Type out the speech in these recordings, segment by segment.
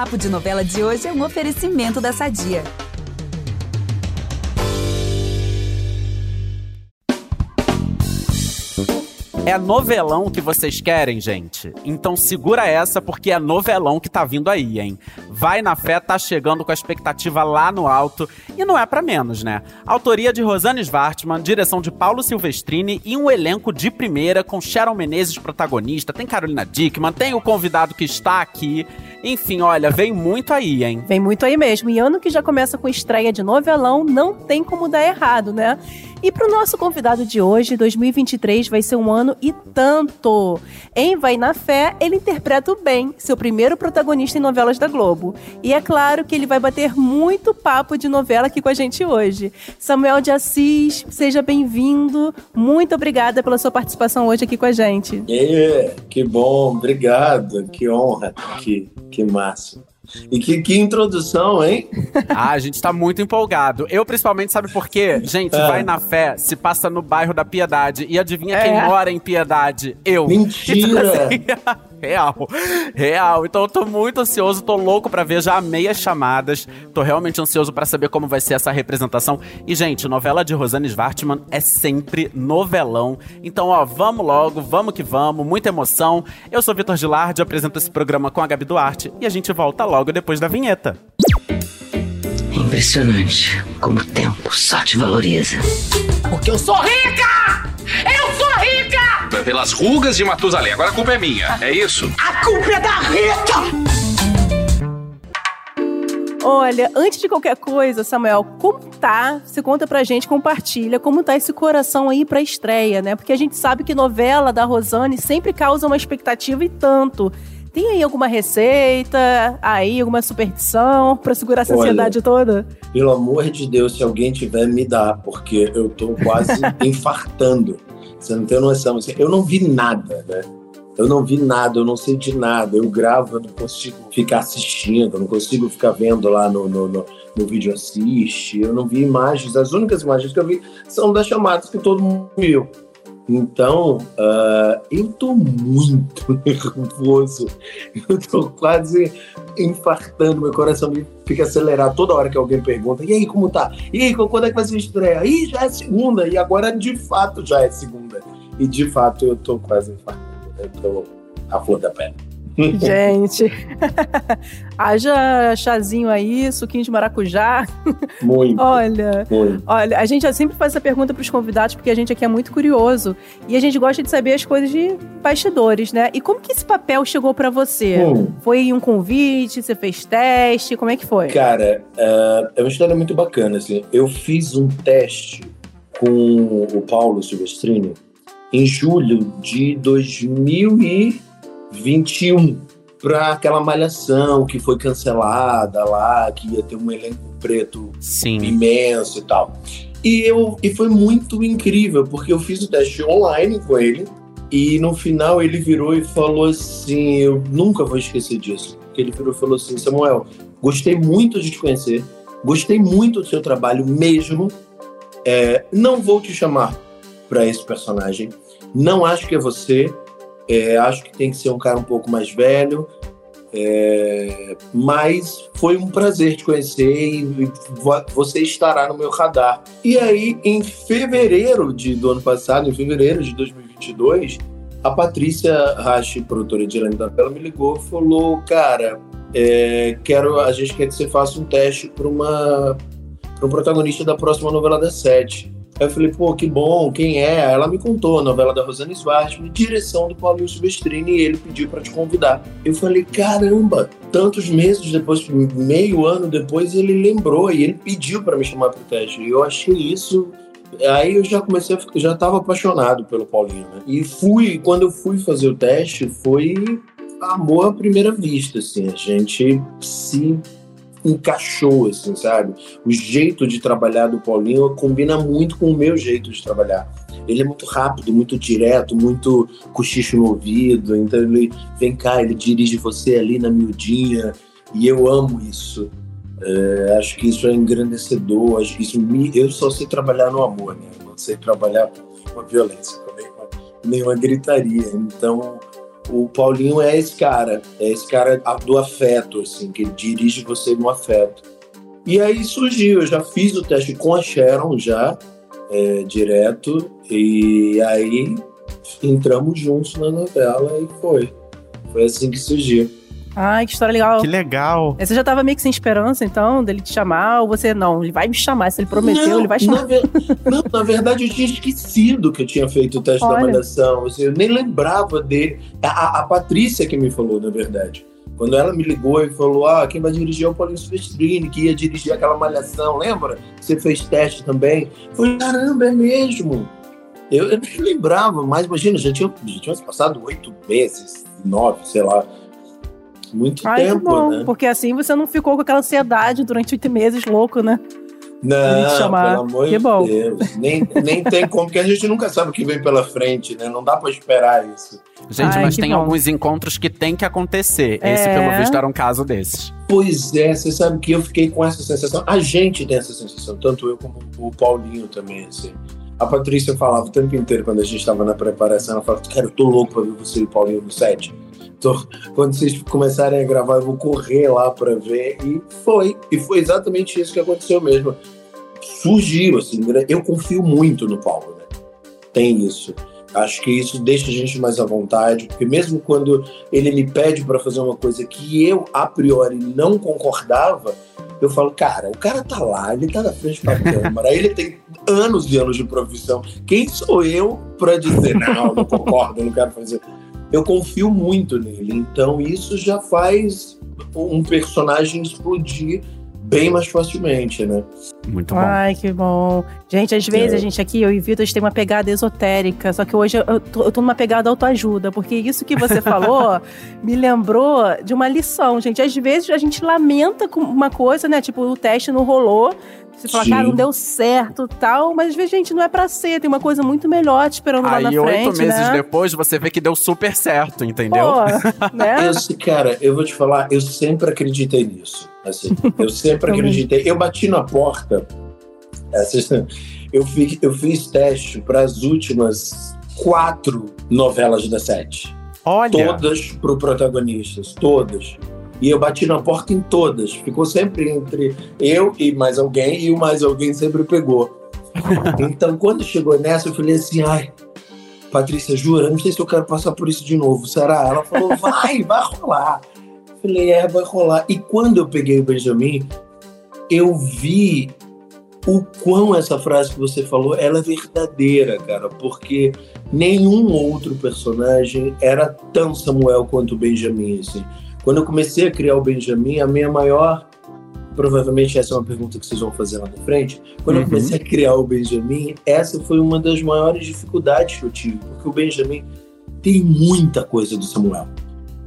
Papo de Novela de hoje é um oferecimento da Sadia. É novelão que vocês querem, gente? Então segura essa porque é novelão que tá vindo aí, hein? Vai na fé, tá chegando com a expectativa lá no alto e não é para menos, né? Autoria de Rosane Svartman, direção de Paulo Silvestrini e um elenco de primeira com Sharon Menezes protagonista, tem Carolina Dickman, tem o convidado que está aqui. Enfim, olha, vem muito aí, hein? Vem muito aí mesmo. E ano que já começa com estreia de novelão, não tem como dar errado, né? E para o nosso convidado de hoje, 2023 vai ser um ano e tanto. Em Vai na Fé, ele interpreta o Ben, seu primeiro protagonista em novelas da Globo. E é claro que ele vai bater muito papo de novela aqui com a gente hoje. Samuel de Assis, seja bem-vindo. Muito obrigada pela sua participação hoje aqui com a gente. É, que bom, obrigado. Que honra, que, que massa. E que, que introdução, hein? Ah, a gente tá muito empolgado. Eu, principalmente, sabe por quê? Gente, é. vai na fé, se passa no bairro da Piedade. E adivinha é. quem mora em Piedade? Eu. Mentira! Real. Real. Então eu tô muito ansioso, tô louco para ver, já amei as chamadas. Tô realmente ansioso para saber como vai ser essa representação. E, gente, novela de Rosane Svartman é sempre novelão. Então, ó, vamos logo, vamos que vamos, muita emoção. Eu sou Vitor Gilardi, apresento esse programa com a Gabi Duarte e a gente volta logo depois da vinheta. Impressionante como o tempo só te valoriza. Porque eu sou rica! Eu sou rica! Pelas rugas de Matusalém. Agora a culpa é minha, é isso? A culpa é da Rita! Olha, antes de qualquer coisa, Samuel, como tá? Você conta pra gente, compartilha como tá esse coração aí pra estreia, né? Porque a gente sabe que novela da Rosane sempre causa uma expectativa e tanto. Tem aí alguma receita, aí alguma superstição para segurar essa Olha, ansiedade toda? Pelo amor de Deus, se alguém tiver, me dá, porque eu tô quase infartando. Você não tem noção. Assim, eu não vi nada, né? Eu não vi nada, eu não de nada. Eu gravo, eu não consigo ficar assistindo, eu não consigo ficar vendo lá no, no, no, no vídeo assiste. Eu não vi imagens. As únicas imagens que eu vi são das chamadas que todo mundo viu. Então, uh, eu tô muito nervoso. Eu tô quase infartando, meu coração fica acelerado toda hora que alguém pergunta: e aí, como tá? E aí, quando é que vai ser estreia? Ih, já é segunda. E agora, de fato, já é segunda. E de fato, eu tô quase infartando. Eu tô à flor da pele. Gente, haja chazinho aí, suquinho de maracujá. Muito. olha, muito. olha, a gente sempre faz essa pergunta para os convidados porque a gente aqui é muito curioso e a gente gosta de saber as coisas de bastidores, né? E como que esse papel chegou para você? Hum. Foi um convite? Você fez teste? Como é que foi? Cara, uh, é uma história muito bacana. Assim. Eu fiz um teste com o Paulo Silvestrini em julho de 2000 e 21 para aquela malhação que foi cancelada lá, que ia ter um elenco preto Sim. imenso e tal. E, eu, e foi muito incrível, porque eu fiz o teste online com ele, e no final ele virou e falou assim: Eu nunca vou esquecer disso. Ele virou e falou assim: Samuel, gostei muito de te conhecer, gostei muito do seu trabalho mesmo. É, não vou te chamar para esse personagem, não acho que é você, é, acho que tem que ser um cara um pouco mais velho, é, mas foi um prazer te conhecer e você estará no meu radar. E aí, em fevereiro de, do ano passado, em fevereiro de 2022, a Patrícia Rachi, produtora de Helene da Pela, me ligou e falou: Cara, é, quero, a gente quer que você faça um teste para uma um protagonista da próxima novela da Sete. Aí eu falei, pô, que bom, quem é? Ela me contou, a novela da Rosana Svartman, direção do Paulinho Silvestrini, e ele pediu para te convidar. Eu falei, caramba, tantos meses depois, meio ano depois, ele lembrou e ele pediu para me chamar para o teste. E eu achei isso aí eu já comecei a ficar, já estava apaixonado pelo Paulinho, né? E fui, quando eu fui fazer o teste, foi amor à primeira vista, assim, a gente se encaixou, assim, sabe? O jeito de trabalhar do Paulinho combina muito com o meu jeito de trabalhar. Ele é muito rápido, muito direto, muito cochicho no ouvido. Então ele vem cá, ele dirige você ali na miudinha. E eu amo isso. É, acho que isso é engrandecedor. Acho que isso me, eu só sei trabalhar no amor, né? Eu não sei trabalhar com violência, com nenhuma, nenhuma gritaria. Então o Paulinho é esse cara, é esse cara do afeto, assim, que dirige você no afeto. E aí surgiu, eu já fiz o teste com a Sharon já, é, direto, e aí entramos juntos na novela e foi. Foi assim que surgiu. Ai, que história legal. Que legal. Você já tava meio que sem esperança, então, dele te chamar, ou você não? Ele vai me chamar. Se ele prometeu, não, ele vai chamar. Na ver... não, na verdade, eu tinha esquecido que eu tinha feito o teste Olha. da malhação. Eu nem lembrava dele. A, a Patrícia que me falou, na verdade. Quando ela me ligou e falou: Ah, quem vai dirigir é o Paulinho Silvestrini, que ia dirigir aquela malhação, lembra? Você fez teste também. Eu falei, caramba, é mesmo. Eu, eu nem lembrava, mas imagina, já tinha, já tinha passado oito meses, nove, sei lá. Muito Ai, que tempo, bom. né? Porque assim você não ficou com aquela ansiedade durante oito meses, louco, né? Não, pelo amor Que de bom. Deus. Nem, nem tem como, porque a gente nunca sabe o que vem pela frente, né? Não dá pra esperar isso. Gente, Ai, mas tem bom. alguns encontros que tem que acontecer. Esse, É. pelo visto, era um caso desses. Pois é, você sabe que eu fiquei com essa sensação. A gente tem essa sensação, tanto eu como o Paulinho também, assim. A Patrícia falava o tempo inteiro, quando a gente estava na preparação, ela falava, cara, eu tô louco pra ver você e o Paulinho no set. Tô- quando vocês começarem a gravar, eu vou correr lá pra ver. E foi. E foi exatamente isso que aconteceu mesmo. Surgiu, assim, né? eu confio muito no Paulo, né? Tem isso. Acho que isso deixa a gente mais à vontade, porque mesmo quando ele me pede para fazer uma coisa que eu, a priori, não concordava, eu falo, cara, o cara tá lá, ele tá na frente da câmera, ele tem anos e anos de profissão. Quem sou eu para dizer, não, não concordo, não quero fazer? Eu confio muito nele, então isso já faz um personagem explodir bem mais facilmente, né? Muito bom. Ai, que bom. Gente, às vezes É. a gente aqui, eu e Vitor, a gente tem uma pegada esotérica, só que hoje eu- eu tô, eu tô numa pegada autoajuda, porque isso que você falou me lembrou de uma lição, gente. Às vezes a gente lamenta com uma coisa, né? Tipo, o teste não rolou. Você fala, Sim. cara, não deu certo tal, mas às vezes, gente, não é pra ser, tem uma coisa muito melhor te esperando lá na Aí, frente. oito meses né? depois, você vê que deu super certo, entendeu? Pô, né? Cara, eu vou te falar, eu sempre acreditei nisso. Assim, eu sempre acreditei. Eu bati na porta. essa- eu, fiz, eu fiz teste para as últimas quatro novelas da sete. Olha, Todas pro protagonistas, todas. E eu bati na porta em todas. Ficou sempre entre eu e mais alguém, e o mais alguém sempre pegou. Então, quando chegou nessa, eu falei assim: ai, Patrícia, jura? Não sei se eu quero passar por isso de novo. Será? Ela falou: vai, vai rolar. Eu falei: é, vai rolar. E quando eu peguei o Benjamin, eu vi o quão essa frase que você falou ela é verdadeira, cara, porque nenhum outro personagem era tão Samuel quanto o Benjamin, assim. Quando eu comecei a criar o Benjamin, a minha maior provavelmente essa é uma pergunta que vocês vão fazer lá na frente. Quando eu Uhum. comecei a criar o Benjamin, essa foi uma das maiores dificuldades que eu tive, porque o Benjamin tem muita coisa do Samuel.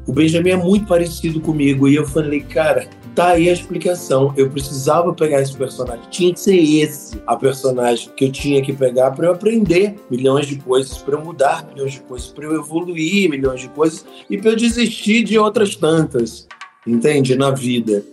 O Benjamin é muito parecido comigo e eu falei, cara, tá aí a explicação. Eu precisava pegar esse personagem, tinha que ser esse a personagem que eu tinha que pegar para eu aprender milhões de coisas, para eu mudar milhões de coisas, para eu evoluir milhões de coisas e para eu desistir de outras tantas, entende, na vida.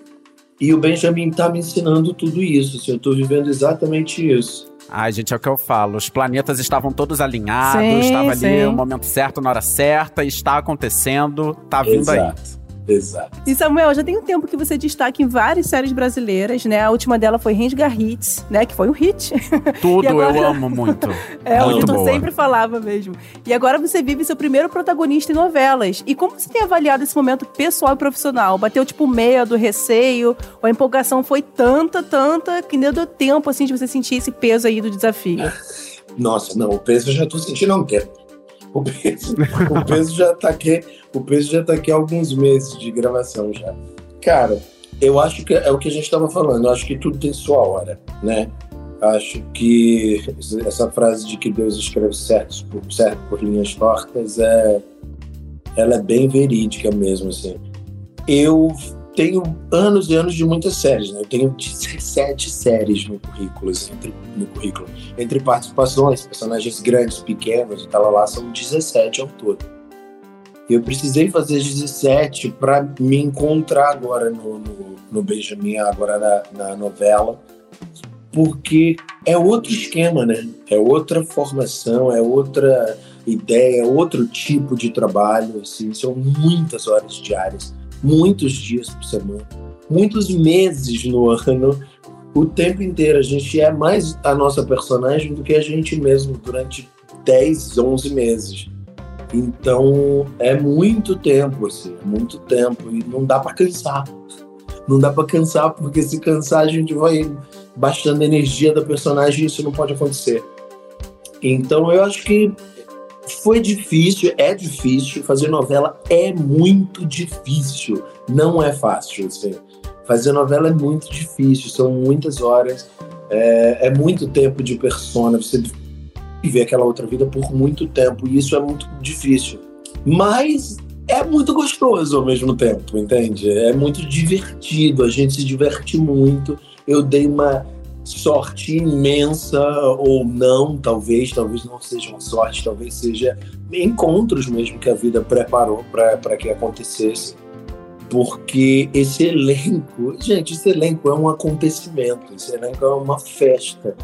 E o Benjamin tá me ensinando tudo isso. Assim, eu tô vivendo exatamente isso. Ai, gente, é o que eu falo. Os planetas estavam todos alinhados, Sim, estava ali sim. o momento certo, na hora certa, está acontecendo, tá vindo aí. Exato. E Samuel, já tem um tempo que você destaca em várias séries brasileiras, né? A última dela foi Rensgar Hits, né? Que foi um hit. Tudo agora- eu amo muito. É, o Vitor sempre falava mesmo. E agora você vive seu primeiro protagonista em novelas. E como você tem avaliado esse momento pessoal e profissional? Bateu tipo medo, receio? Ou a empolgação foi tanta, tanta, que nem deu tempo, assim, de você sentir esse peso aí do desafio? Nossa, não, o peso eu já tô sentindo há um tempo. O peso, o peso já tá aqui, o peso já tá aqui há alguns meses de gravação já. Cara, eu acho que é o que a gente estava falando, eu acho que tudo tem sua hora, né? Acho que essa frase de que Deus escreve certo por, certo por linhas tortas é ela é bem verídica mesmo assim. Eu tenho anos e anos de muitas séries, né? Eu tenho 17 séries no currículo, assim, entre, no currículo. Entre participações, personagens grandes, pequenos e tal, lá são 17 ao todo. Eu precisei fazer 17 para me encontrar agora no, no, no Benjamin, agora na, na novela, porque é outro esquema, né? É outra formação, é outra ideia, outro tipo de trabalho, assim, são muitas horas diárias, muitos dias por semana, muitos meses no ano, o tempo inteiro. A gente é mais a nossa personagem do que a gente mesmo durante 10, 11 meses. Então é muito tempo, assim, é muito tempo e não dá para cansar. Não dá para cansar porque se cansar a gente vai baixando a energia da personagem e isso não pode acontecer. Então eu acho que foi difícil, é difícil fazer novela é muito difícil, não é fácil. Assim. Fazer novela é muito difícil, são muitas horas, é, é muito tempo de persona. Você viver aquela outra vida por muito tempo e isso é muito difícil. Mas é muito gostoso ao mesmo tempo, entende? É muito divertido, a gente se diverte muito. Eu dei uma sorte imensa ou não, talvez, talvez não seja uma sorte, talvez seja encontros mesmo que a vida preparou para que acontecesse. Porque esse elenco, gente, esse elenco é um acontecimento, esse elenco é uma festa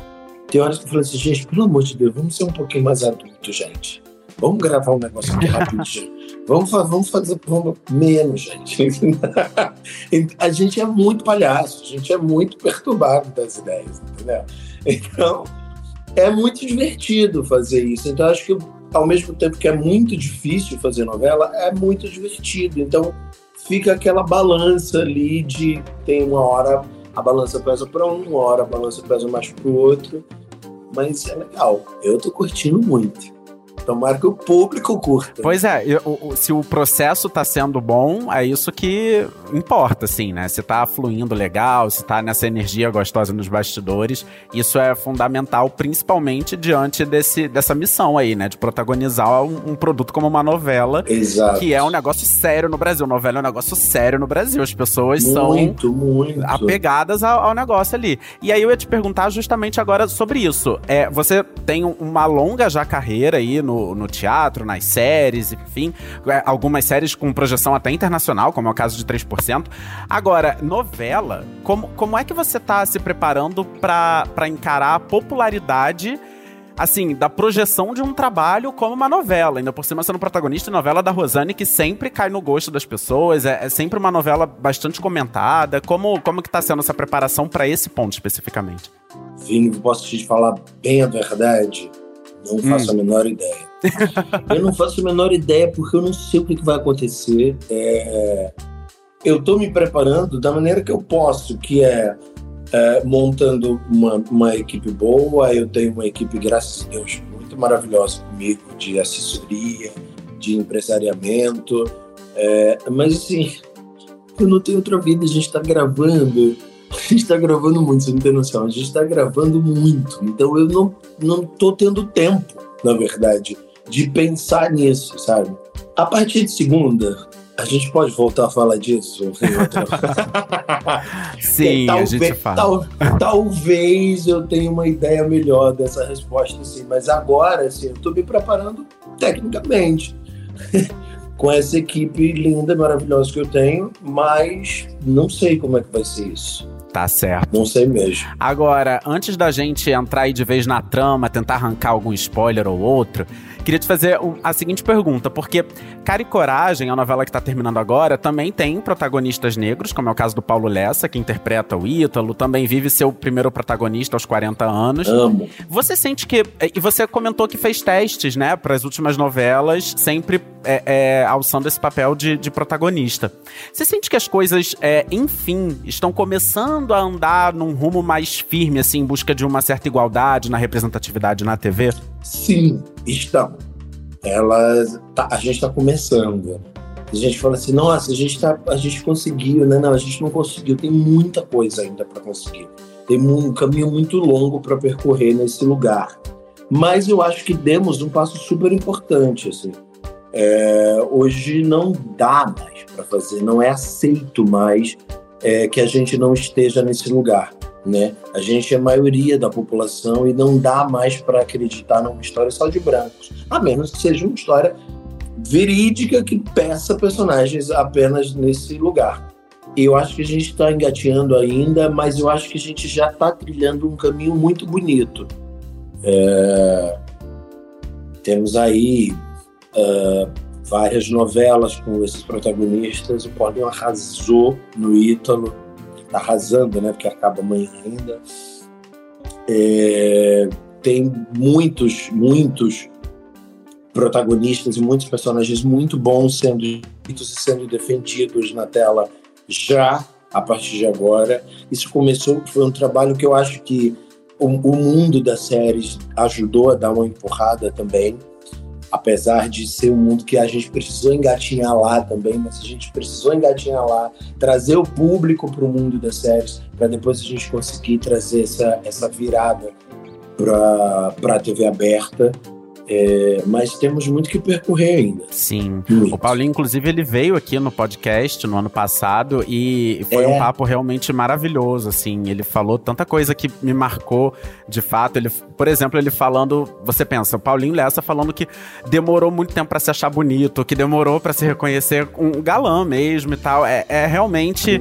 tem horas que eu falo assim, gente, pelo amor de Deus, vamos ser um pouquinho mais adultos, gente. Vamos gravar um negócio aqui rapidinho. Vamos, vamos fazer vamos, menos, gente. a gente é muito palhaço, a gente é muito perturbado das ideias, entendeu? Então, é muito divertido fazer isso. Então, acho que ao mesmo tempo que é muito difícil fazer novela, é muito divertido. Então, fica aquela balança ali de tem uma hora a balança pesa para um, uma hora a balança pesa mais para o outro. Mas é legal. Eu tô curtindo muito. Tomara que o público curta. Pois é, se o processo tá sendo bom, é isso que importa, assim, né? Se tá fluindo legal, se tá nessa energia gostosa nos bastidores, isso é fundamental, principalmente diante desse, dessa missão aí, né? De protagonizar um, um produto como uma novela. Exato. Que é um negócio sério no Brasil. Novela é um negócio sério no Brasil. As pessoas muito, são muito. apegadas ao, ao, negócio ali. E aí eu ia te perguntar justamente agora sobre isso. É, você tem uma longa já carreira aí no no, teatro, nas séries, enfim. É, algumas séries com projeção até internacional, como é o caso de 3%. Agora, novela, como, como é que você tá se preparando para encarar a popularidade assim, da projeção de um trabalho como uma novela. Ainda por cima sendo protagonista, novela da Rosane, que sempre cai no gosto das pessoas, é, é sempre uma novela bastante comentada. Como, como que tá sendo essa preparação para esse ponto especificamente? Vini, posso te falar bem a verdade? Não faço hum. a menor ideia. eu não faço a menor ideia porque eu não sei o que, vai acontecer. É... Eu estou me preparando da maneira que eu posso, que é, é montando uma, uma, equipe boa. Eu tenho uma equipe, graças a Deus, muito maravilhosa comigo, de assessoria, de empresariamento. É... Mas assim, eu não tenho outra vida. A gente está gravando a gente está gravando muito, você não tem noção. A gente está gravando muito. Então eu não, não tô tendo tempo, na verdade, de pensar nisso, sabe? A partir de segunda, a gente pode voltar a falar disso? sim, talvez, a gente fala. Tal, talvez eu tenha uma ideia melhor dessa resposta, sim. Mas agora, assim, eu estou me preparando tecnicamente. com essa equipe linda, maravilhosa que eu tenho, mas não sei como é que vai ser isso. Tá certo. Não sei mesmo. Agora, antes da gente entrar aí de vez na trama, tentar arrancar algum spoiler ou outro, queria te fazer a seguinte pergunta, porque Cara e Coragem, a novela que tá terminando agora, também tem protagonistas negros, como é o caso do Paulo Lessa, que interpreta o Ítalo, também vive seu primeiro protagonista aos 40 anos. Amo. Você sente que. E você comentou que fez testes, né, para as últimas novelas, sempre é, é, alçando esse papel de, de, protagonista. Você sente que as coisas, é, enfim, estão começando começando a andar num rumo mais firme, assim, em busca de uma certa igualdade na representatividade na TV? Sim, estão. Elas, tá, a gente está começando. A gente fala assim, nossa, a gente, tá, a gente conseguiu, né? Não, a gente não conseguiu. Tem muita coisa ainda para conseguir. Tem um caminho muito longo para percorrer nesse lugar. Mas eu acho que demos um passo super importante, assim. É, hoje não dá mais para fazer, não é aceito mais é, que a gente não esteja nesse lugar. Né? A gente é a maioria da população e não dá mais para acreditar numa história só de brancos, a menos que seja uma história verídica que peça personagens apenas nesse lugar. Eu acho que a gente está engateando ainda, mas eu acho que a gente já está trilhando um caminho muito bonito. É... temos aí uh, várias novelas com esses protagonistas. O Paulinho arrasou no Ítalo, tá arrasando, né? Porque acaba amanhã ainda. É, tem muitos, muitos protagonistas e muitos personagens muito bons sendo sendo defendidos na tela já a partir de agora. Isso começou, foi um trabalho que eu acho que o, o mundo das séries ajudou a dar uma empurrada também apesar de ser um mundo que a gente precisou engatinhar lá também, mas a gente precisou engatinhar lá, trazer o público para o mundo das séries, para depois a gente conseguir trazer essa, essa virada para a TV aberta é, mas temos muito que percorrer ainda. Sim. Muito. O Paulinho, inclusive, ele veio aqui no podcast no ano passado e foi é. um papo realmente maravilhoso, assim. Ele falou tanta coisa que me marcou, de fato. Ele, por exemplo, ele falando, você pensa, o Paulinho Lessa falando que demorou muito tempo para se achar bonito, que demorou para se reconhecer um galã mesmo e tal. É, é realmente,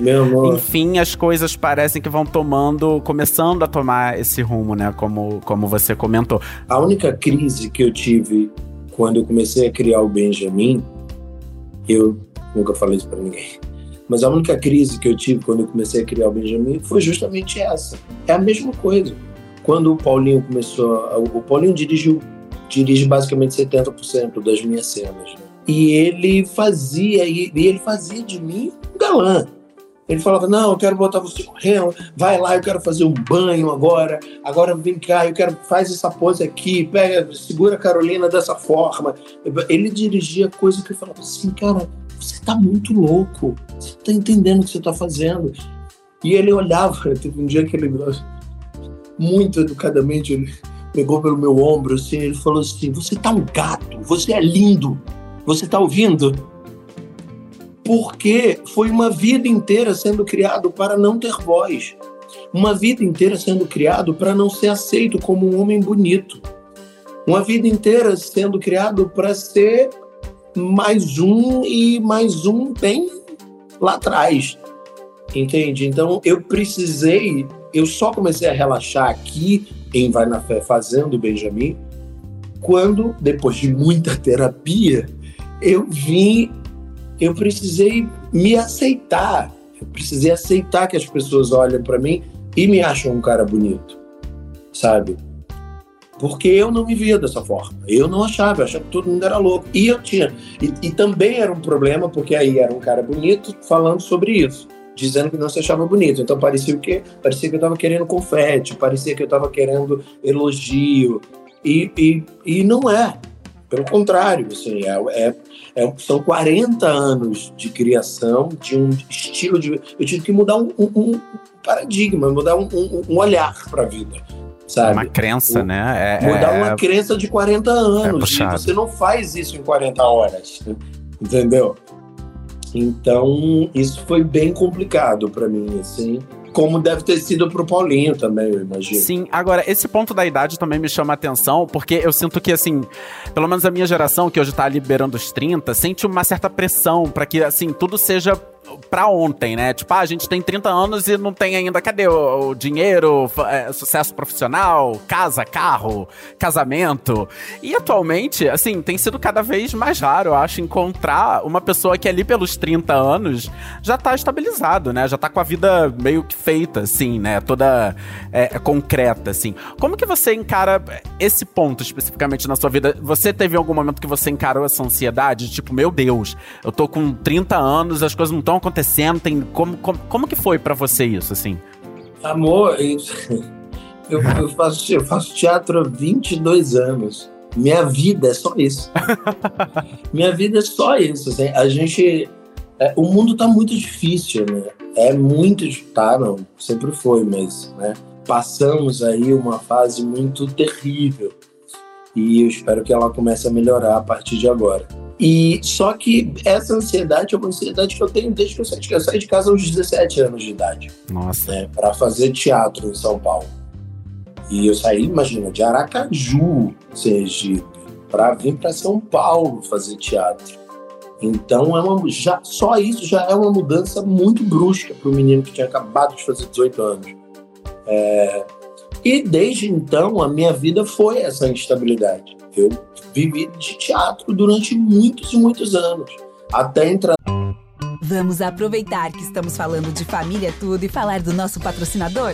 enfim, as coisas parecem que vão tomando, começando a tomar esse rumo, né? Como, como você comentou. A única crise que eu tive quando eu comecei a criar o Benjamin, eu nunca falei isso para ninguém. Mas a única crise que eu tive quando eu comecei a criar o Benjamin foi justamente essa. É a mesma coisa. Quando o Paulinho começou, o Paulinho dirigiu dirige basicamente 70% das minhas cenas. Né? E ele fazia e ele fazia de mim um galã. Ele falava: Não, eu quero botar você correndo, vai lá, eu quero fazer um banho agora, agora vem cá, eu quero, faz essa pose aqui, pega, segura a Carolina dessa forma. Ele dirigia coisa que eu falava assim: Cara, você tá muito louco, você tá entendendo o que você tá fazendo. E ele olhava, teve um dia que ele, muito educadamente, ele pegou pelo meu ombro assim, ele falou assim: Você tá um gato, você é lindo, você tá ouvindo? Porque foi uma vida inteira sendo criado para não ter voz, uma vida inteira sendo criado para não ser aceito como um homem bonito, uma vida inteira sendo criado para ser mais um e mais um bem lá atrás, entende? Então eu precisei, eu só comecei a relaxar aqui em Vai na Fé fazendo Benjamin, quando depois de muita terapia eu vim eu precisei me aceitar. Eu precisei aceitar que as pessoas olham para mim e me acham um cara bonito, sabe? Porque eu não me via dessa forma. Eu não achava, eu achava que todo mundo era louco. E eu tinha. E, e também era um problema, porque aí era um cara bonito falando sobre isso dizendo que não se achava bonito. Então parecia o quê? Parecia que eu estava querendo confete, parecia que eu estava querendo elogio. E, e, e não é. Pelo contrário, assim, é, é, é, são 40 anos de criação de um estilo de. Eu tive que mudar um, um, paradigma, mudar um, um olhar para a vida. Sabe? Uma crença, o, né? É, mudar é, uma crença de 40 anos. É você não faz isso em 40 horas. Entendeu? Então, isso foi bem complicado para mim, assim como deve ter sido pro Paulinho também, eu imagino. Sim, agora, esse ponto da idade também me chama a atenção, porque eu sinto que, assim, pelo menos a minha geração, que hoje tá liberando os 30, sente uma certa pressão para que, assim, tudo seja pra ontem, né? Tipo, ah, a gente tem 30 anos e não tem ainda. Cadê o, o dinheiro, é, sucesso profissional, casa, carro, casamento? E atualmente, assim, tem sido cada vez mais raro, eu acho, encontrar uma pessoa que ali pelos 30 anos já tá estabilizado, né? Já tá com a vida meio que feita, assim, né? Toda é, concreta, assim. Como que você encara esse ponto especificamente na sua vida? Você teve algum momento que você encarou essa ansiedade? Tipo, meu Deus, eu tô com 30 anos, as coisas não estão acontecendo? Tem, como, como, como que foi para você isso, assim? Amor, eu, eu, faço, eu faço teatro há 22 anos. Minha vida é só isso. Minha vida é só isso. Assim, a gente. É, o mundo tá muito difícil, né? É muito. Tá, não, sempre foi, mas né, passamos aí uma fase muito terrível. E eu espero que ela comece a melhorar a partir de agora. E só que essa ansiedade é uma ansiedade que eu tenho desde que eu saí de casa. Eu saí de casa aos 17 anos de idade. Nossa. Né, para fazer teatro em São Paulo. E eu saí, imagina, de Aracaju, Sergipe, para vir para São Paulo fazer teatro. Então é uma, já, só isso já é uma mudança muito brusca para o menino que tinha acabado de fazer 18 anos. É, e desde então a minha vida foi essa instabilidade. Eu vivi de teatro durante muitos e muitos anos. Até entrar. Vamos aproveitar que estamos falando de família tudo e falar do nosso patrocinador?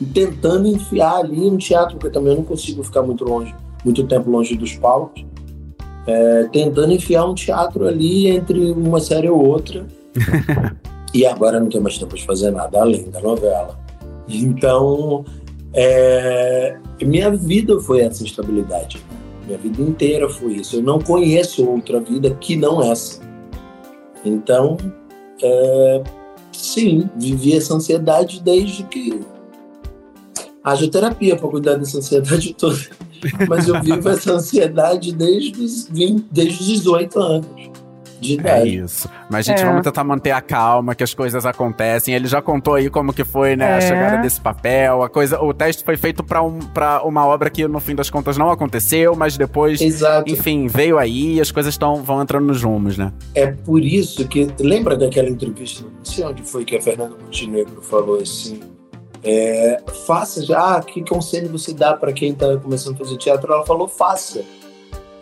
e tentando enfiar ali no teatro, porque também eu não consigo ficar muito longe, muito tempo longe dos palcos, é, tentando enfiar um teatro ali entre uma série ou outra. e agora não tenho mais tempo de fazer nada além da novela. Então, é, minha vida foi essa instabilidade. Minha vida inteira foi isso. Eu não conheço outra vida que não essa. Então, é, sim, vivi essa ansiedade desde que. Haja terapia para cuidar dessa ansiedade toda. Mas eu vivo essa ansiedade desde os, 20, desde os 18 anos de é idade. É isso. Mas, gente, é. vamos tentar manter a calma, que as coisas acontecem. Ele já contou aí como que foi, né, é. a chegada desse papel. A coisa, o teste foi feito para um, pra uma obra que, no fim das contas, não aconteceu, mas depois, Exato. enfim, veio aí e as coisas tão, vão entrando nos rumos, né? É por isso que. Lembra daquela entrevista? Não sei onde foi que a Fernanda Montenegro falou assim. É, faça já, ah, que conselho você dá para quem está começando a fazer teatro? Ela falou, faça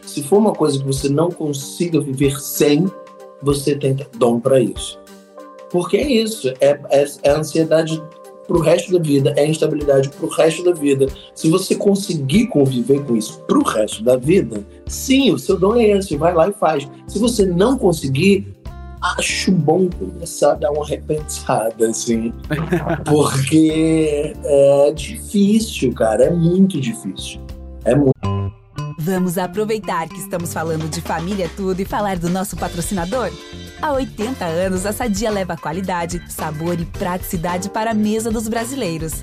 se for uma coisa que você não consiga viver sem, você tem dom para isso. Porque é isso, é, é, é ansiedade para o resto da vida, é instabilidade para o resto da vida. Se você conseguir conviver com isso para o resto da vida, sim, o seu dom é esse, vai lá e faz. Se você não conseguir, acho bom começar a dar uma repensada, assim, porque é difícil, cara, é muito difícil. É muito Vamos aproveitar que estamos falando de família tudo e falar do nosso patrocinador? Há 80 anos, a Sadia leva qualidade, sabor e praticidade para a mesa dos brasileiros.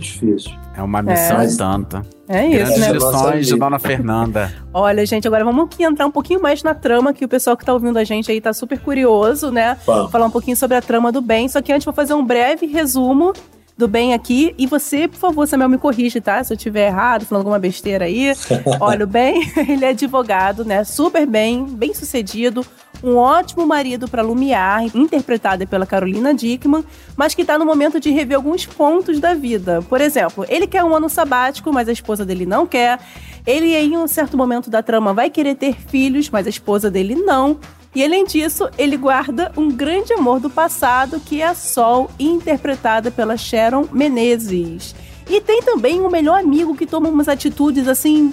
difícil. É uma missão é. tanta. É isso, Grandes né? lições de Dona Fernanda. Olha, gente, agora vamos aqui entrar um pouquinho mais na trama, que o pessoal que tá ouvindo a gente aí tá super curioso, né? Vamos. Falar um pouquinho sobre a trama do bem. Só que antes vou fazer um breve resumo do bem aqui. E você, por favor, Samuel, me corrige, tá? Se eu tiver errado, falando alguma besteira aí. Olha, o bem, ele é advogado, né? Super bem, bem sucedido. Um ótimo marido para Lumiar, interpretada pela Carolina Dickman, mas que está no momento de rever alguns pontos da vida. Por exemplo, ele quer um ano sabático, mas a esposa dele não quer. Ele, em um certo momento da trama, vai querer ter filhos, mas a esposa dele não. E além disso, ele guarda um grande amor do passado, que é a Sol, interpretada pela Sharon Menezes. E tem também um melhor amigo que toma umas atitudes assim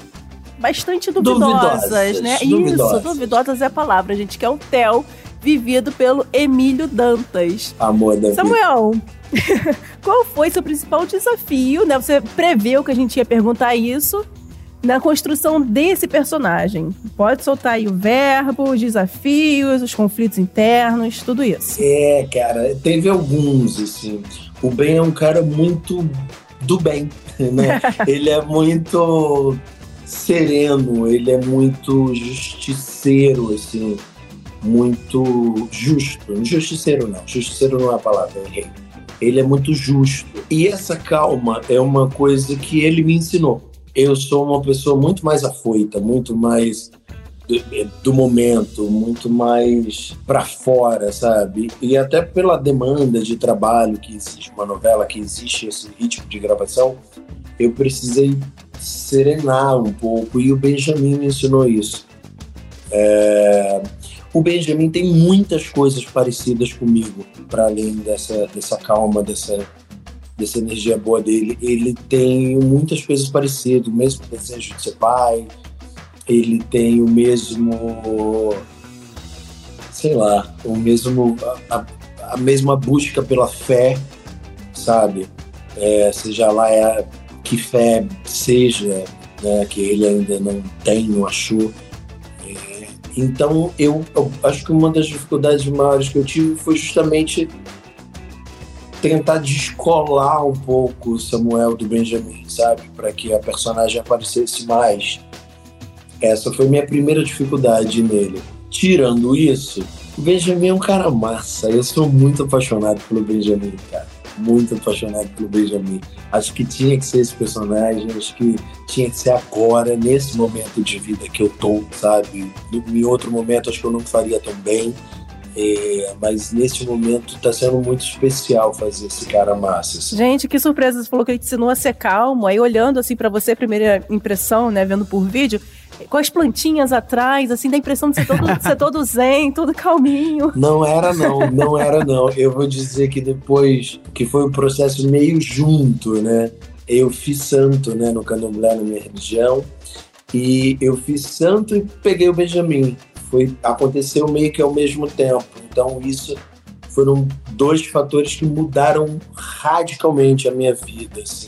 bastante duvidosas, duvidosas né? Duvidosas. Isso, duvidosas é a palavra, gente, que é o Theo, vivido pelo Emílio Dantas. Amor da Samuel, qual foi seu principal desafio, né? Você preveu que a gente ia perguntar isso na construção desse personagem. Pode soltar aí o verbo, os desafios, os conflitos internos, tudo isso. É, cara, teve alguns, assim. O Ben é um cara muito do bem, né? ele é muito sereno, ele é muito justiceiro, assim, muito justo. Justiceiro não, justiceiro não é a palavra, errei. Ele é muito justo. E essa calma é uma coisa que ele me ensinou eu sou uma pessoa muito mais afoita, muito mais do, do momento, muito mais para fora, sabe? E até pela demanda de trabalho que existe, uma novela que existe esse ritmo de gravação, eu precisei serenar um pouco e o Benjamin me ensinou isso. É... O Benjamin tem muitas coisas parecidas comigo, para além dessa, dessa calma, dessa dessa energia boa dele. Ele tem muitas coisas parecidas, o mesmo desejo de ser pai, ele tem o mesmo, sei lá, o mesmo a, a mesma busca pela fé, sabe? É, seja lá é, que fé seja, né, que ele ainda não tem, não achou. É, então, eu, eu acho que uma das dificuldades maiores que eu tive foi justamente tentar descolar um pouco o Samuel do Benjamin, sabe? Para que a personagem aparecesse mais. Essa foi minha primeira dificuldade nele. Tirando isso, o Benjamin é um cara massa. Eu sou muito apaixonado pelo Benjamin, cara. Muito apaixonado pelo Benjamin. Acho que tinha que ser esse personagem, acho que tinha que ser agora, nesse momento de vida que eu tô, sabe? Em outro momento, acho que eu não faria tão bem. É, mas nesse momento está sendo muito especial fazer esse cara massa. Assim. Gente, que surpresa! Você falou que ele te ensinou a ser calmo. Aí olhando assim para você, primeira impressão, né, vendo por vídeo, com as plantinhas atrás, assim, dá a impressão de ser todo, ser todo zen, todo calminho. Não era não, não era não. Eu vou dizer que depois que foi um processo meio junto, né? Eu fiz santo, né, no candomblé, na minha religião, e eu fiz santo e peguei o Benjamin foi aconteceu meio que ao mesmo tempo. Então isso foram dois fatores que mudaram radicalmente a minha vida. Assim.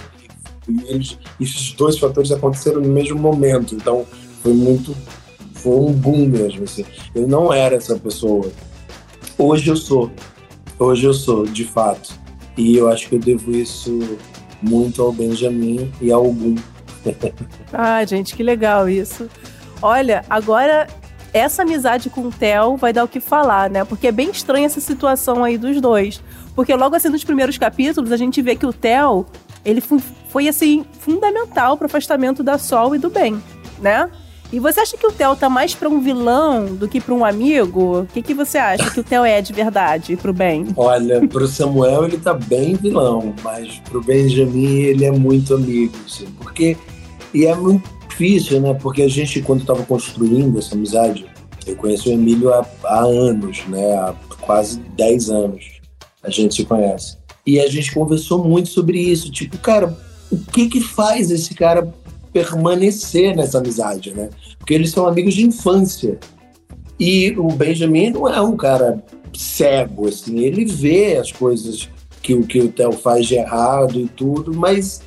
E eles, esses dois fatores aconteceram no mesmo momento. Então foi muito, foi um boom mesmo. Assim. Eu não era essa pessoa. Hoje eu sou. Hoje eu sou, de fato. E eu acho que eu devo isso muito ao Benjamin e ao Gum. ah, gente, que legal isso. Olha, agora essa amizade com o Theo vai dar o que falar, né? Porque é bem estranha essa situação aí dos dois. Porque logo assim nos primeiros capítulos a gente vê que o Theo, ele foi, assim fundamental pro afastamento da Sol e do Ben, né? E você acha que o Theo tá mais pra um vilão do que pra um amigo? O que, que você acha que o Theo é de verdade pro Ben? Olha, pro Samuel ele tá bem vilão, mas pro Benjamin ele é muito amigo, assim, porque e é muito difícil, né? Porque a gente, quando estava construindo essa amizade, eu conheço o Emílio há, há anos, né? Há quase 10 anos a gente se conhece. E a gente conversou muito sobre isso. Tipo, cara, o que que faz esse cara permanecer nessa amizade, né? Porque eles são amigos de infância. E o Benjamin não é um cara cego, assim. Ele vê as coisas que, que o Theo faz de errado e tudo, mas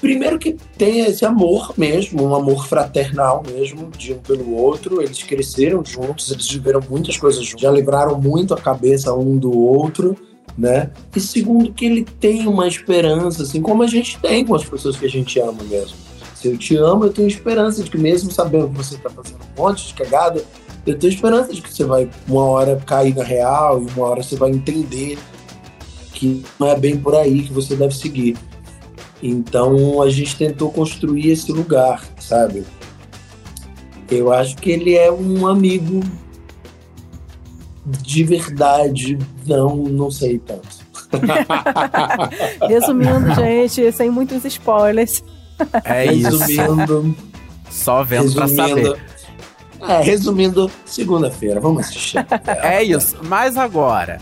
Primeiro que tem esse amor mesmo, um amor fraternal mesmo, de um pelo outro. Eles cresceram juntos, eles viveram muitas coisas juntos, já livraram muito a cabeça um do outro, né? E segundo que ele tem uma esperança, assim como a gente tem com as pessoas que a gente ama mesmo. Se eu te amo, eu tenho esperança de que mesmo sabendo que você está fazendo um monte de cagada, eu tenho esperança de que você vai uma hora cair na real e uma hora você vai entender que não é bem por aí que você deve seguir. Então a gente tentou construir esse lugar, sabe? Eu acho que ele é um amigo de verdade, não, não sei tanto. Resumindo, gente, sem muitos spoilers. É isso. Resumindo. Só vendo resumindo, pra saber. É, resumindo, segunda-feira, vamos assistir. é isso. Mas agora,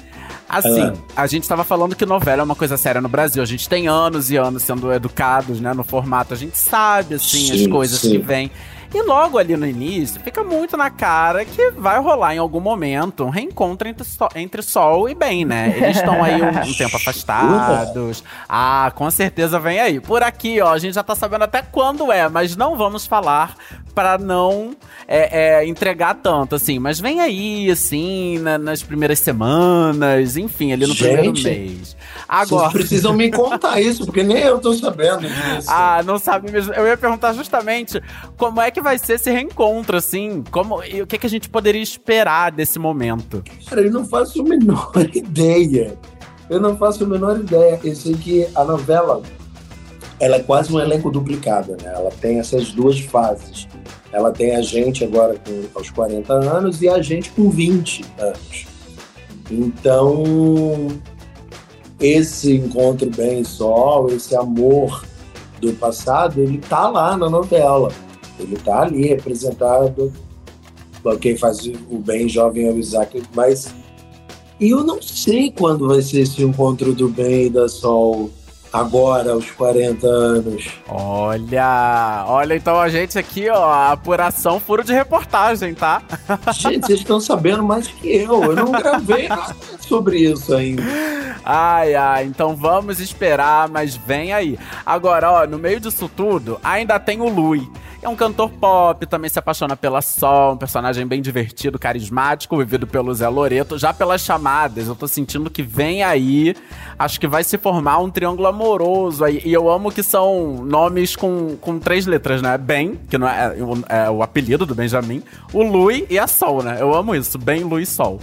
Assim, é. a gente estava falando que novela é uma coisa séria no Brasil. A gente tem anos e anos sendo educados, né, no formato. A gente sabe, assim, sim, as coisas sim. que vêm. E logo ali no início, fica muito na cara que vai rolar em algum momento um reencontro entre, so entre Sol e Ben, né? Eles estão aí um, um, tempo afastados. Ah, com certeza vem aí. Por aqui, ó, a gente já tá sabendo até quando é, mas não vamos falar para não é, é, entregar tanto, assim. Mas vem aí, assim, na, nas primeiras semanas, enfim, ali no Gente, primeiro mês. Agora. Vocês precisam me contar isso, porque nem eu tô sabendo disso. Ah, não sabe mesmo. Eu ia perguntar justamente como é que vai ser esse reencontro, assim? Como, e o que, que a gente poderia esperar desse momento? Cara, eu não faço a menor ideia. Eu não faço a menor ideia. Eu sei que a novela ela é quase um elenco duplicado, né? Ela tem essas duas fases. Ela tem a gente agora com, aos 40 anos e a gente com 20 anos. Então, esse encontro bem sol, esse amor do passado, ele tá lá na novela. Ele tá ali representado. Quem faz o bem jovem é o Isaac, mas eu não sei quando vai ser esse encontro do bem e da Sol agora, aos 40 anos. Olha, olha então a gente aqui, ó, apuração furo de reportagem, tá? Gente, vocês estão sabendo mais que eu. Eu não gravei nada sobre isso ainda. Ai, ai, então vamos esperar, mas vem aí. Agora, ó, no meio disso tudo, ainda tem o Lui. É um cantor pop, também se apaixona pela Sol, um personagem bem divertido, carismático, vivido pelo Zé Loreto. Já pelas chamadas, eu tô sentindo que vem aí, acho que vai se formar um triângulo amoroso aí. E eu amo que são nomes com, com três letras, né? Ben, que não é, é, é o apelido do Benjamin, o Lui e a Sol, né? Eu amo isso, Ben, Lui e Sol.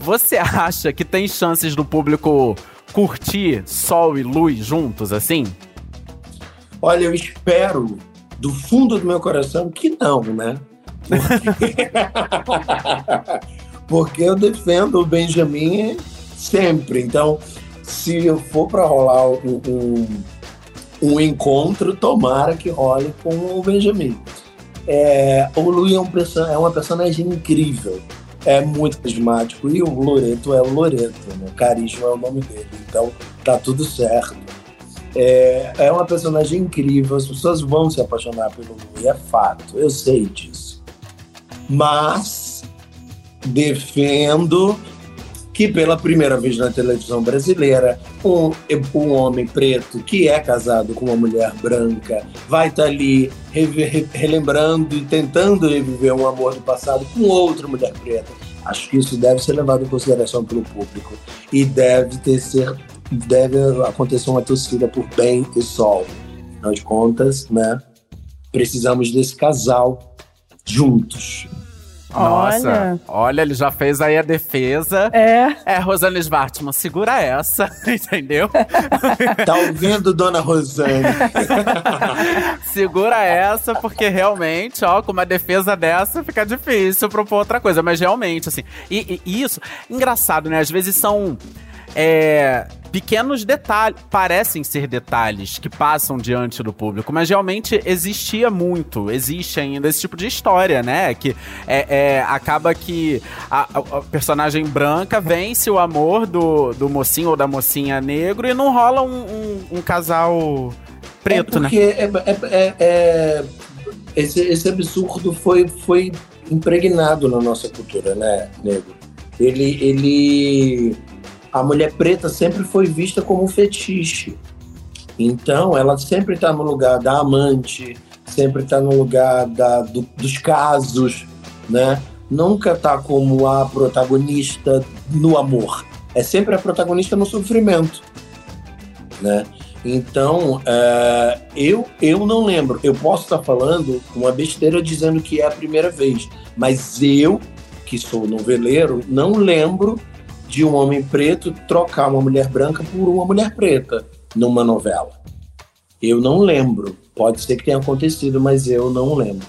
Você acha que tem chances do público curtir Sol e Luz juntos, assim? Olha, eu espero do fundo do meu coração que não, né? Porque, Porque eu defendo o Benjamin sempre. Então, se eu for para rolar um, um, um, encontro, tomara que role com o Benjamin. É, o Luiz é, um, é uma personagem incrível é muito carismático. E o Loreto é o Loreto, né? Carisma é o nome dele. Então tá tudo certo. É, é uma personagem incrível, as pessoas vão se apaixonar pelo Lu, é fato, eu sei disso. Mas defendo que pela primeira vez na televisão brasileira, um, um homem preto que é casado com uma mulher branca vai estar tá ali relembrando e tentando reviver um amor do passado com outra mulher preta. Acho que isso deve ser levado em consideração pelo público e deve ter ser deve acontecer uma torcida por bem e sol. Afinal de contas, né? Precisamos desse casal juntos. Nossa, olha. olha, ele já fez aí a defesa. É. É, Rosane Svartman, segura essa, entendeu? tá ouvindo, dona Rosane? segura essa, porque realmente, ó, com uma defesa dessa fica difícil propor outra coisa. Mas realmente, assim, e, e isso, engraçado, né? Às vezes são é, pequenos detalhes, parecem ser detalhes que passam diante do público, mas realmente existia muito, existe ainda esse tipo de história, né? Que é, é acaba que a, a, personagem branca vence o amor do, do mocinho ou da mocinha negro e não rola um, um, um casal preto, é porque né? É, é, é, é, esse, esse absurdo foi, foi impregnado na nossa cultura, né, negro? Ele, ele a mulher preta sempre foi vista como um fetiche. Então, ela sempre está no lugar da amante, sempre está no lugar da, do, dos casos, né? Nunca está como a protagonista no amor. É sempre a protagonista no sofrimento, né? Então, é, eu, eu não lembro. Eu posso estar falando uma besteira dizendo que é a primeira vez, mas eu, que sou noveleiro, não lembro de um homem preto trocar uma mulher branca por uma mulher preta numa novela. Eu não lembro. Pode ser que tenha acontecido, mas eu não lembro.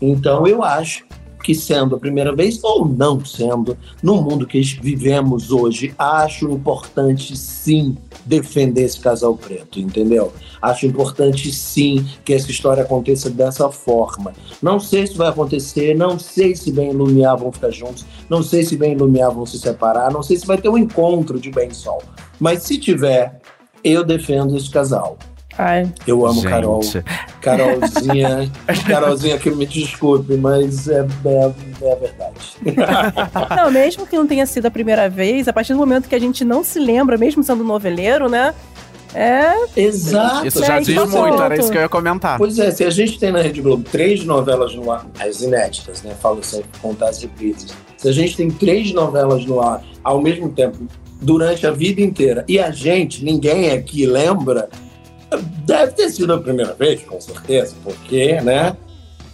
Então eu acho que sendo a primeira vez ou não sendo, no mundo que vivemos hoje, acho importante sim defender esse casal preto, entendeu? Acho importante sim que essa história aconteça dessa forma. Não sei se vai acontecer, não sei se Ben e Lumiar vão ficar juntos, não sei se Ben e Lumiar vão se separar, não sei se vai ter um encontro de Ben e Sol. Mas se tiver, eu defendo esse casal. Ai. Eu amo Gente. Carol. Carolzinha. Carolzinha, que me desculpe, mas é, é, é a verdade. Não, mesmo que não tenha sido a primeira vez, a partir do momento que a gente não se lembra, mesmo sendo noveleiro, né? É. Exato. Isso já é, diz muito, era isso que eu ia comentar. Pois é, se a gente tem na Rede Globo três novelas no ar, as inéditas, né? Falo sempre contar as reprises. Se a gente tem três novelas no ar ao mesmo tempo, durante a vida inteira, e a gente, ninguém aqui lembra, Deve ter sido a primeira vez, com certeza, porque, né?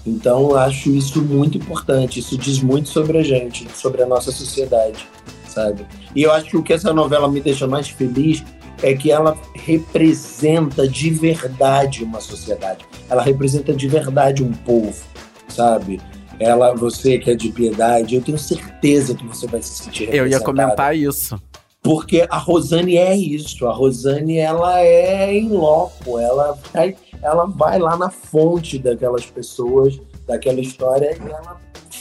Então, acho isso muito importante. Isso diz muito sobre a gente, sobre a nossa sociedade, sabe? E eu acho que o que essa novela me deixa mais feliz é que ela representa de verdade uma sociedade. Ela representa de verdade um povo, sabe? Ela, você que é de piedade, eu tenho certeza que você vai se sentir Eu ia comentar isso. Porque a Rosane é isso, a Rosane ela é em loco, ela vai, ela vai lá na fonte daquelas pessoas, daquela história e ela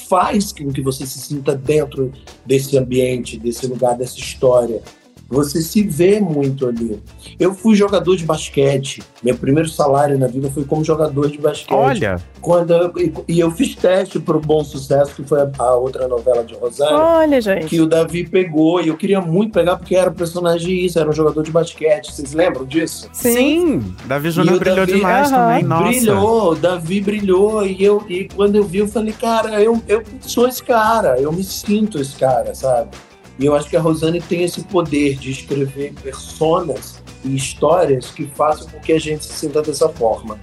faz com que você se sinta dentro desse ambiente, desse lugar, dessa história. Você se vê muito ali. Eu fui jogador de basquete. Meu primeiro salário na vida foi como jogador de basquete. Olha, Quando eu- e, eu fiz teste pro Bom Sucesso, que foi a, a outra novela de Rosário, Olha, gente. que o Davi pegou. E eu queria muito pegar porque era personagem isso, era um jogador de basquete. Vocês lembram disso? sim. Davi E Júnior o brilhou Davi- demais Aham, também, nossa. Brilhou, o Davi brilhou. E, eu, e quando eu vi, eu falei, cara, eu, eu sou esse cara, eu me sinto esse cara, sabe? E eu acho que a Rosane tem esse poder de escrever personas e histórias que façam com que a gente se sinta dessa forma.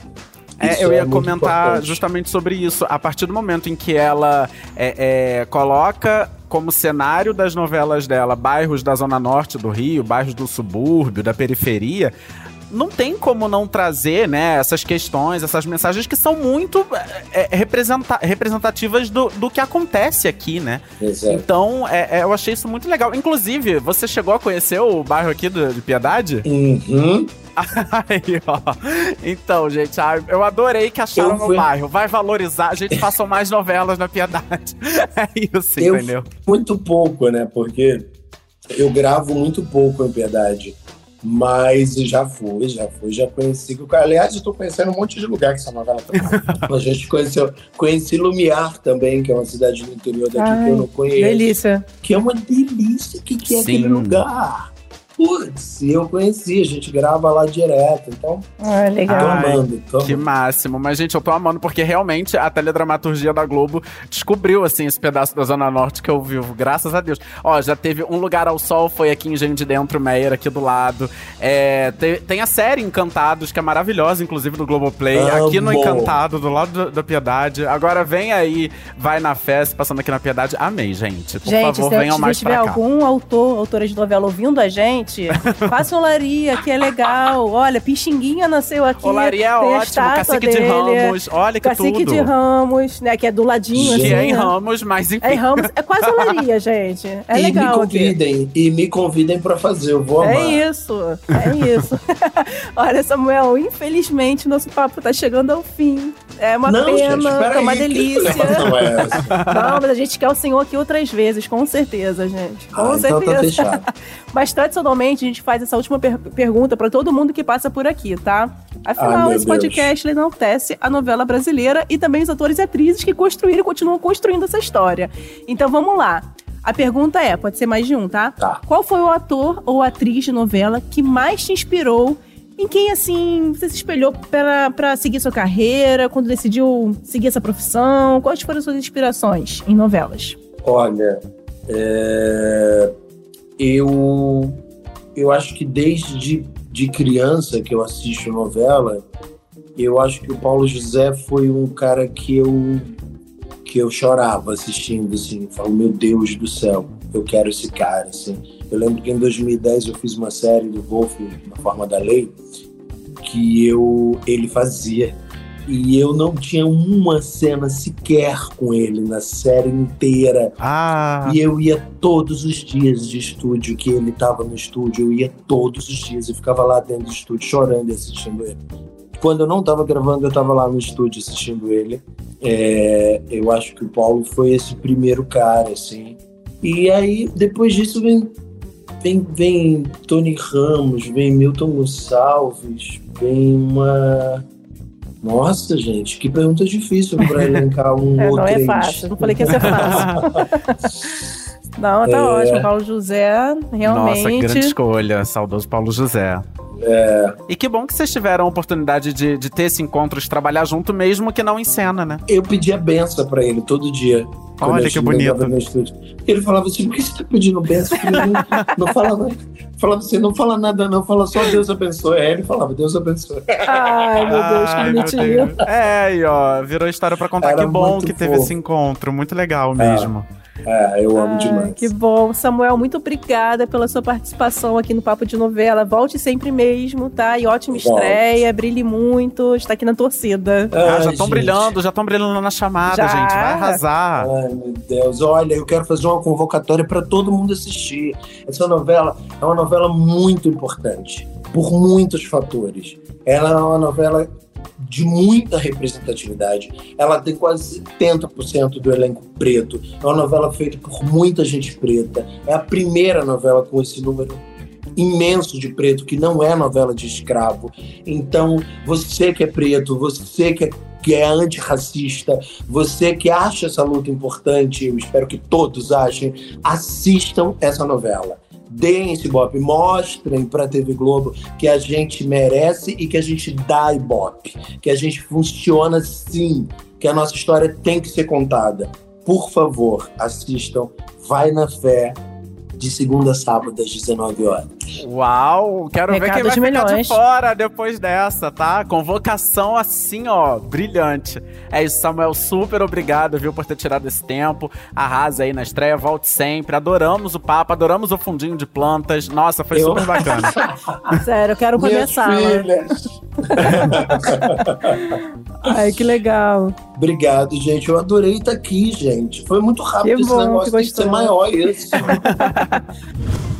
É, eu ia muito comentar importante. justamente sobre isso. A partir do momento em que ela é, é, coloca como cenário das novelas dela bairros da Zona Norte do Rio, bairros do subúrbio, da periferia. Não tem como não trazer, né, essas questões, essas mensagens que são muito é, é, representa- representativas do, do que acontece aqui, né? Exato. Então, é, é, eu achei isso muito legal. Inclusive, você chegou a conhecer o bairro aqui do- de Piedade? Uhum. Aí, ó. Então, gente, eu adorei que acharam Eu no fui- bairro. Vai valorizar, a gente façam mais novelas na piedade. É isso, Eu- entendeu? Muito pouco, né? Porque eu gravo muito pouco em Piedade. Mas já fui, já fui, já conheci. Aliás, tô conhecendo um monte de lugar que essa novela tá. A gente conheceu, conheci Lumiar também, que é uma cidade do interior daqui Ai, que eu não conheço. Delícia. Que é uma delícia, que, que é Sim. aquele lugar. Putz, e eu conheci, a gente grava lá direto, então Ah, tô legal. Ai, amando. Tô Que máximo. Mas, gente, eu tô amando porque realmente a teledramaturgia da Globo descobriu, assim, esse pedaço da Zona Norte que eu vivo. Graças a Deus. Ó, já teve Um Lugar ao Sol, foi aqui em Gente de Dentro, Meyer, aqui do lado. É, te- tem a série Encantados, que é maravilhosa, inclusive, do Globoplay. Amo. Aqui no Encantado, do lado do- da Piedade. Agora vem aí, vai na festa, passando aqui na Piedade. Amei, gente. Por Gente, favor, se, venham se mais tiver pra cá. algum autor, autora de novela ouvindo a gente, faça olaria, que é legal. Olha, Pixinguinha nasceu aqui. Olaria é ótimo, Cacique de dele, Ramos, olha que Cacique tudo. de Ramos, né? Que é do ladinho, Gente. Que assim. é em né? Ramos, mas enfim. É em Ramos. É quase olaria, gente. É e legal. me aqui. convidem, e me convidem pra fazer, eu vou amar. É isso, é isso. Olha, Samuel, infelizmente nosso papo tá chegando ao fim. É uma Não, pena, gente, é uma que delícia. gravação é? Não, mas a gente quer o senhor aqui outras vezes, com certeza, gente. Com Ah, então tá certeza. Mas tradicionalmente a gente faz essa última per- pergunta pra todo mundo que passa por aqui, tá? Ah, Afinal, meu esse Deus. podcast ele enaltece a novela brasileira e também os atores e atrizes que construíram e continuam construindo essa história. Então vamos lá. A pergunta é, pode ser mais de um, tá? Tá. Qual foi o ator ou atriz de novela que mais te inspirou? Em quem, assim, você se espelhou pra seguir sua carreira, quando decidiu seguir essa profissão? Quais foram as suas inspirações em novelas? Olha, é, eu, eu acho que desde de criança que eu assisto novela, eu acho que o Paulo José foi um cara que eu que eu chorava assistindo, assim, falo, meu Deus do céu, eu quero esse cara, assim. Eu lembro que em 2010 eu fiz uma série do Wolf, na forma da lei, que eu ele fazia e eu não tinha uma cena sequer com ele na série inteira. Ah, E eu ia todos os dias de estúdio, que ele estava no estúdio, eu ia todos os dias e ficava lá dentro do estúdio chorando e assistindo ele. Quando eu não estava gravando, eu estava lá no estúdio assistindo ele. É, eu acho que o Paulo foi esse primeiro cara, assim. E aí, depois disso, vem, vem, vem Tony Ramos, vem Milton Gonçalves, vem uma. Nossa, gente, que pergunta difícil para elencar um É, ou não é três. fácil. Não falei que ia ser fácil. não, tá É. ótimo. Paulo José, realmente. nossa, grande escolha. Saudoso Paulo José. É, E que bom que vocês tiveram a oportunidade de, de ter esse encontro, de trabalhar junto, mesmo que não em cena, né? eu pedia benção pra ele todo dia. Olha que bonito. Ele falava assim: por que você tá pedindo benção? Não, não fala nada. Falava assim: não fala nada, não, fala só Deus abençoe. Aí ele falava: Deus abençoe. Ai, meu Deus, que Ai, bonitinho. É, e ó, virou história pra contar. Era que bom que teve fofo. esse encontro. Muito legal mesmo. É, eu amo Ai, demais. que bom. Samuel, muito obrigada pela sua participação aqui no Papo de Novela. Volte sempre mesmo, tá? E ótima Volto. estreia, brilhe muito, está aqui na torcida. Ah, já estão brilhando, já estão brilhando na chamada, Já. gente. Vai arrasar. Ai, meu Deus. Olha, eu quero fazer uma convocatória para todo mundo assistir. Essa novela é uma novela muito importante, por muitos fatores. Ela é uma novela de muita representatividade. Ela tem quase 70% do elenco preto. É uma novela feita por muita gente preta. É a primeira novela com esse número imenso de preto que não é novela de escravo. Então, você que é preto, você que é que é antirracista, você que acha essa luta importante, eu espero que todos achem, assistam essa novela. Deem esse Ibope, mostrem para a TV Globo que a gente merece e que a gente dá Ibope, que a gente funciona sim, que a nossa história tem que ser contada. Por favor, assistam, vai na fé, de segunda a sábado, às 19 horas. Uau! Quero Recado ver quem vai de ficar de milhões. fora depois dessa, tá? Convocação assim, ó, brilhante. É isso, Samuel, super obrigado, viu, por ter tirado esse tempo. Arrasa aí na estreia, volte sempre. Adoramos o papo, adoramos o fundinho de plantas. Nossa, foi Eu- super bacana. Sério, eu quero Minhas começar. filhas. Ai, que legal. Obrigado, gente. Eu adorei estar aqui, gente. Foi muito rápido Que esse bom, negócio. que Tem que ser maior isso.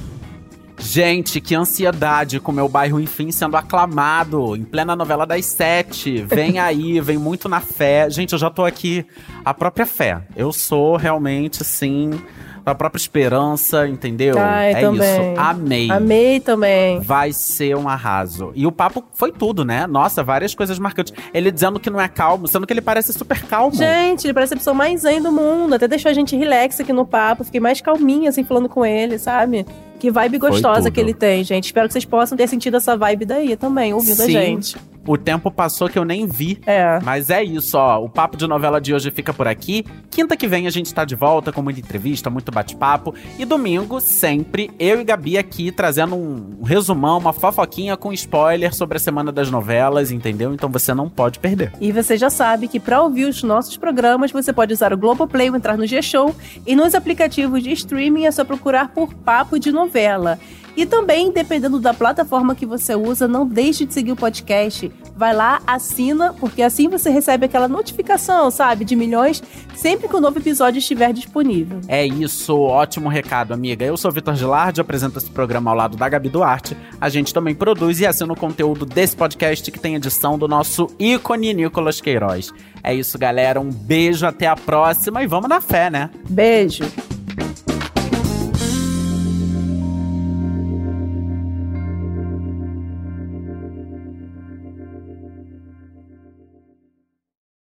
Gente, que ansiedade com meu bairro, enfim, sendo aclamado em plena novela das sete. Vem aí, vem muito na fé. Gente, eu já tô aqui. A própria fé. Eu sou realmente, sim, a própria esperança, entendeu? Ai, é também. isso. Amei. Amei também. Vai ser um arraso. E o papo foi tudo, né? Nossa, várias coisas marcantes. Ele dizendo que não é calmo, sendo que ele parece super calmo. Gente, ele parece a pessoa mais zen do mundo. Até deixou a gente relax aqui no papo. Fiquei mais calminha, assim, falando com ele, sabe? Que vibe gostosa que ele tem, gente. Espero que vocês possam ter sentido essa vibe daí também, ouvindo a Sim. gente. O tempo passou que eu nem vi. É. Mas é isso, ó. O papo de novela de hoje fica por aqui. Quinta que vem a gente tá de volta com muita entrevista, muito bate-papo. E domingo, sempre, eu e Gabi aqui trazendo um resumão, uma fofoquinha com spoiler sobre a semana das novelas, entendeu? Então você não pode perder. E você já sabe que para ouvir os nossos programas, você pode usar o Globoplay ou entrar no G-Show. E nos aplicativos de streaming é só procurar por Papo de Novela. E também, dependendo da plataforma que você usa, não deixe de seguir o podcast. Vai lá, assina, porque assim você recebe aquela notificação, sabe, de milhões, sempre que o novo episódio estiver disponível. É isso, ótimo recado, amiga. Eu sou o Vitor Gilardi, apresento esse programa ao lado da Gabi Duarte. A gente também produz e assina o conteúdo desse podcast que tem edição do nosso ícone Nicolas Queiroz. É isso, galera. Um beijo, até a próxima e vamos na fé, né? Beijo!